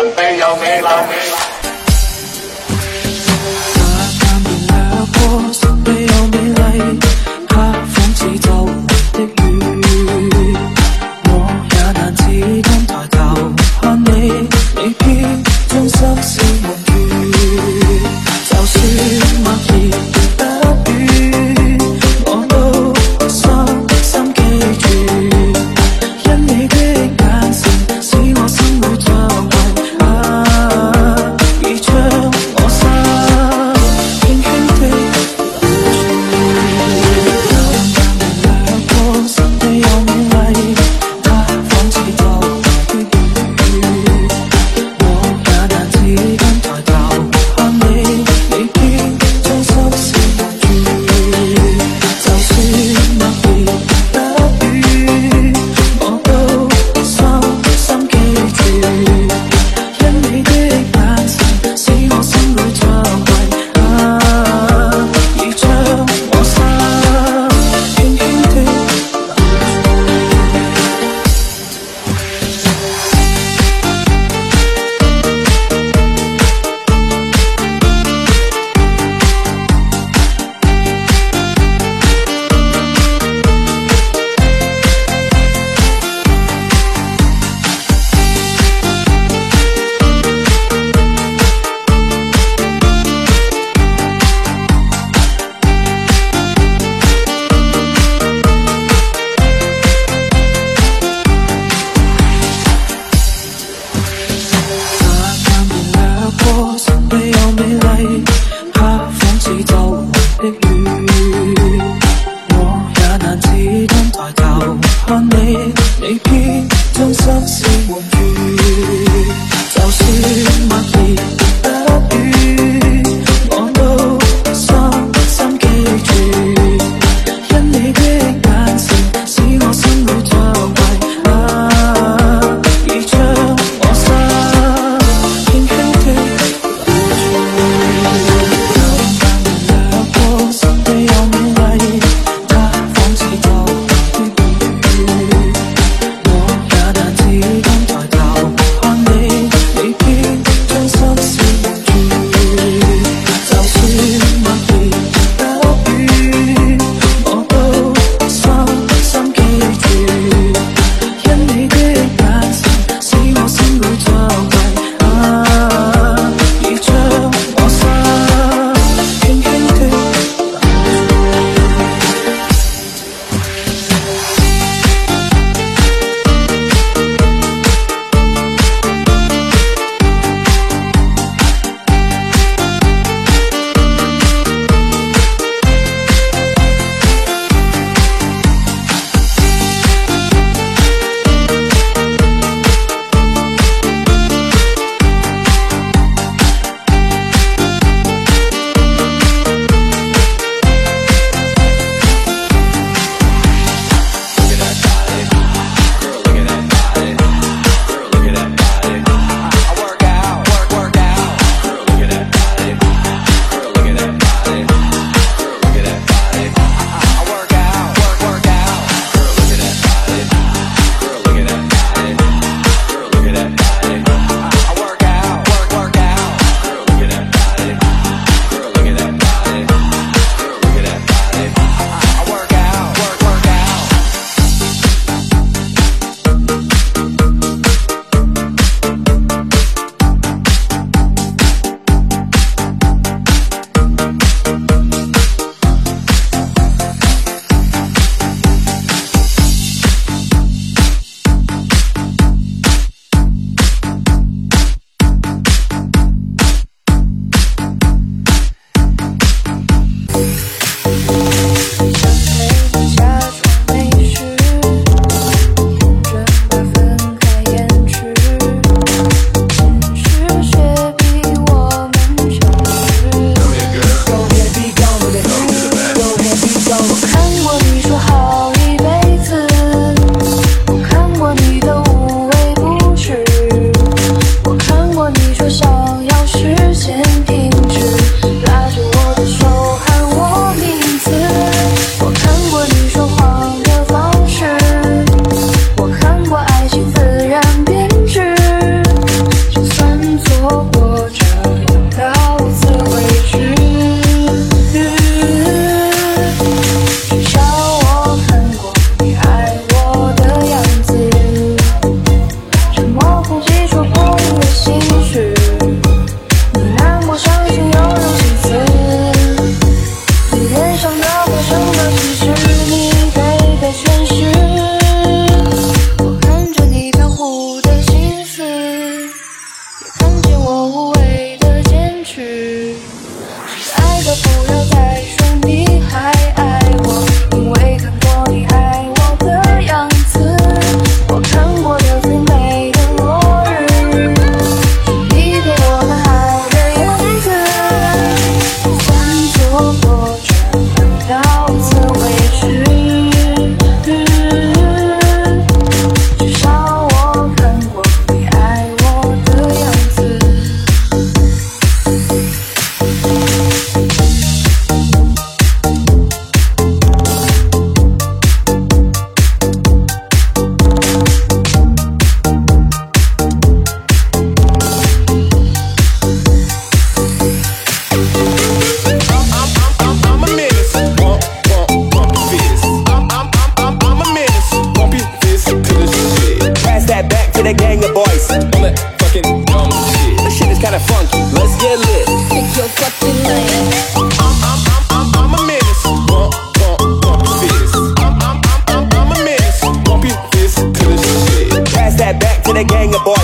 San Pedro, Mela, Mela. 爱的不要再 the gang of